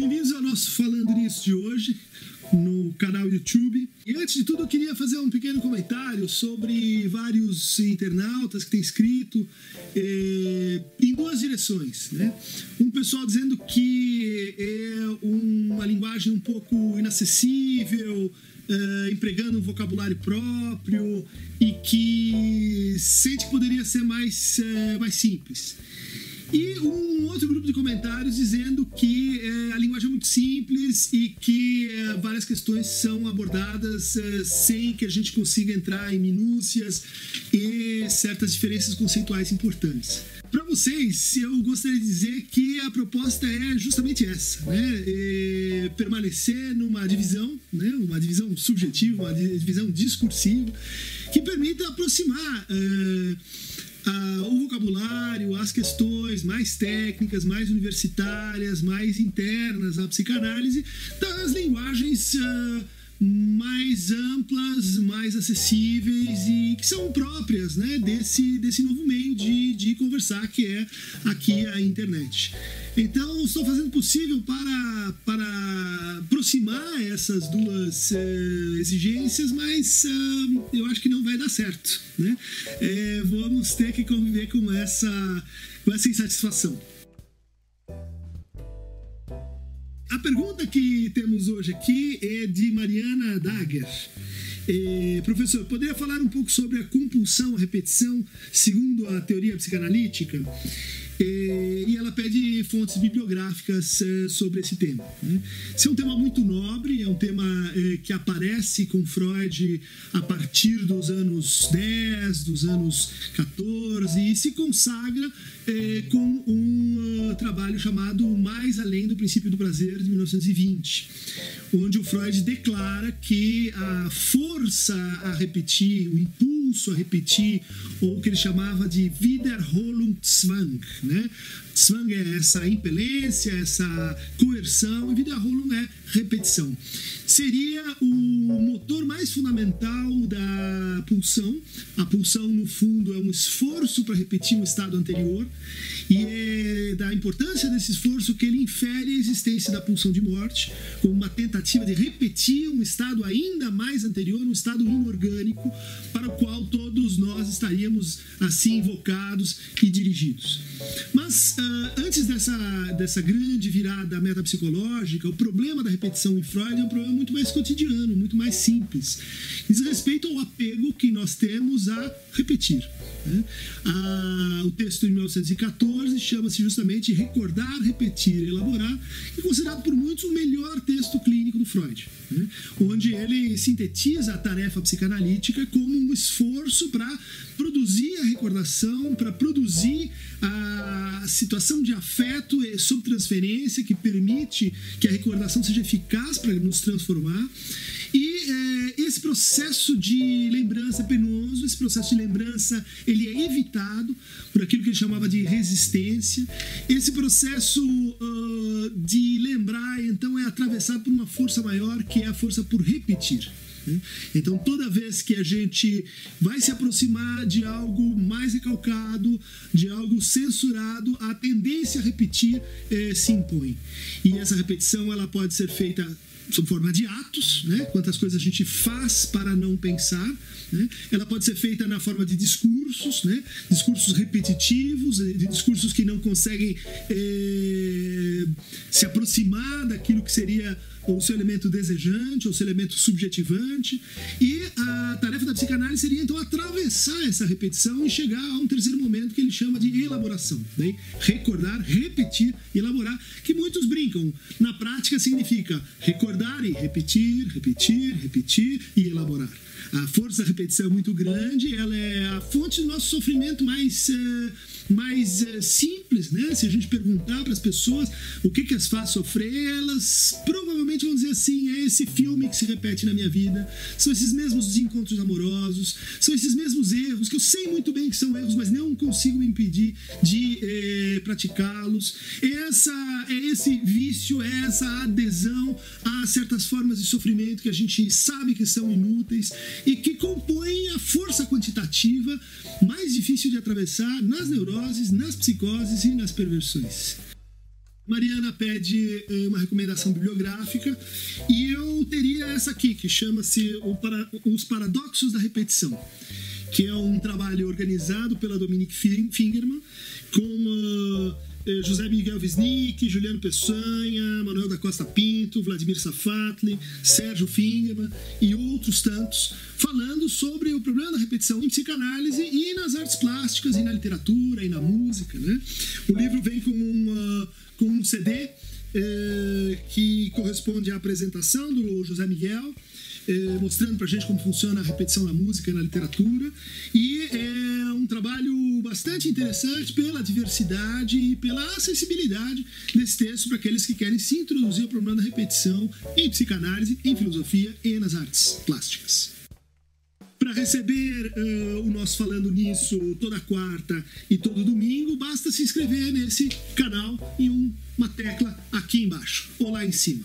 Bem-vindos ao nosso Falando Nisso de hoje, no canal YouTube. E antes de tudo, eu queria fazer um pequeno comentário sobre vários internautas que têm escrito eh, em duas direções. Né? Um pessoal dizendo que é uma linguagem um pouco inacessível, eh, empregando um vocabulário próprio e que sente que poderia ser mais, eh, mais simples. E um outro grupo de comentários dizendo que muito simples e que é, várias questões são abordadas é, sem que a gente consiga entrar em minúcias e certas diferenças conceituais importantes. Para vocês, eu gostaria de dizer que a proposta é justamente essa, né? Permanecer numa divisão, né? uma divisão subjetiva, uma divisão discursiva, que permita aproximar o vocabulário, as questões mais técnicas, mais universitárias, mais internas à psicanálise das linguagens ah, mais amplas, mais acessíveis e que são próprias né, desse, desse novo meio de, de conversar que é aqui a internet. Então, estou fazendo possível para, para essas duas uh, exigências, mas uh, eu acho que não vai dar certo. Né? É, vamos ter que conviver com essa, com essa insatisfação. A pergunta que temos hoje aqui é de Mariana Dagger. Professor, poderia falar um pouco sobre a compulsão à repetição segundo a teoria psicanalítica? E ela pede fontes bibliográficas é, sobre esse tema. Né? Esse é um tema muito nobre, é um tema é, que aparece com Freud a partir dos anos 10, dos anos 14 e se consagra com um uh, trabalho chamado Mais Além do Princípio do Prazer, de 1920, onde o Freud declara que a força a repetir, o impulso a repetir, ou o que ele chamava de Wiederholungszwang, né? Zwang é essa impelência, essa coerção, e Wiederholung é repetição. Seria o motor mais fundamental da pulsão. A pulsão, no fundo, é um esforço para repetir um estado anterior, e é da importância desse esforço que ele infere a existência da pulsão de morte, como uma tentativa de repetir um estado ainda mais anterior, um estado inorgânico, para o qual todos nós estaríamos assim invocados e dirigidos. Mas uh, antes dessa, dessa grande virada metapsicológica, o problema da repetição em Freud é um problema muito mais cotidiano, muito mais simples. Diz respeito ao apego que nós temos a repetir. Né? Ah, o texto de 1914 chama-se justamente Recordar, Repetir, Elaborar, e é considerado por muitos o melhor texto clínico do Freud, né? onde ele sintetiza a tarefa psicanalítica como um esforço para produzir a recordação, para produzir a situação de afeto sob transferência que permite que a recordação seja eficaz para nos transformar. E é, esse processo de lembrança é penoso, esse processo de lembrança ele é evitado por aquilo que ele chamava de resistência. Esse processo uh, de lembrar, então, é atravessado por uma força maior que é a força por repetir. Né? Então, toda vez que a gente vai se aproximar de algo mais recalcado, de algo censurado, a tendência a repetir eh, se impõe. E essa repetição ela pode ser feita sob forma de atos, né? quantas coisas a gente faz para não pensar. Né? Ela pode ser feita na forma de discursos, né? discursos repetitivos, de discursos que não conseguem eh, se aproximar daquilo que seria ou seu elemento desejante, ou seu elemento subjetivante. E a tarefa da psicanálise seria então atravessar essa repetição e chegar a um terceiro momento que ele chama de elaboração. Daí, recordar, repetir, elaborar, que muitos brincam. Na prática significa recordar e repetir, repetir, repetir e elaborar. A força da repetição é muito grande, ela é a fonte do nosso sofrimento mais, uh, mais uh, simples, né? Se a gente perguntar para as pessoas o que, que as faz sofrer, elas provavelmente vão dizer assim: é esse filme que se repete na minha vida, são esses mesmos desencontros amorosos, são esses mesmos erros que eu sei muito bem que são erros, mas não consigo me impedir de eh, praticá-los. Essa é esse vício, é essa adesão a certas formas de sofrimento que a gente sabe que são inúteis e que compõem a força quantitativa mais difícil de atravessar nas neuroses, nas psicoses e nas perversões. Mariana pede uh, uma recomendação bibliográfica e eu teria essa aqui, que chama-se Os Paradoxos da Repetição, que é um trabalho organizado pela Dominique Fingerman com uh, José Miguel Wisnik, Juliano Peçanha, Manuel da Costa Pinto, Vladimir Safatli, Sérgio Fingerman e outros tantos, falando sobre o problema da repetição em psicanálise e nas artes plásticas, e na literatura, e na música. Né? O livro vem com, uma, com um CD eh, que corresponde à apresentação do José Miguel, eh, mostrando para a gente como funciona a repetição na música e na literatura. E é um trabalho bastante interessante pela diversidade e pela acessibilidade desse texto para aqueles que querem se introduzir ao problema da repetição em psicanálise, em filosofia e nas artes plásticas. Para receber uh, o nosso Falando Nisso toda quarta e todo domingo, basta se inscrever nesse canal em uma tecla aqui embaixo ou lá em cima.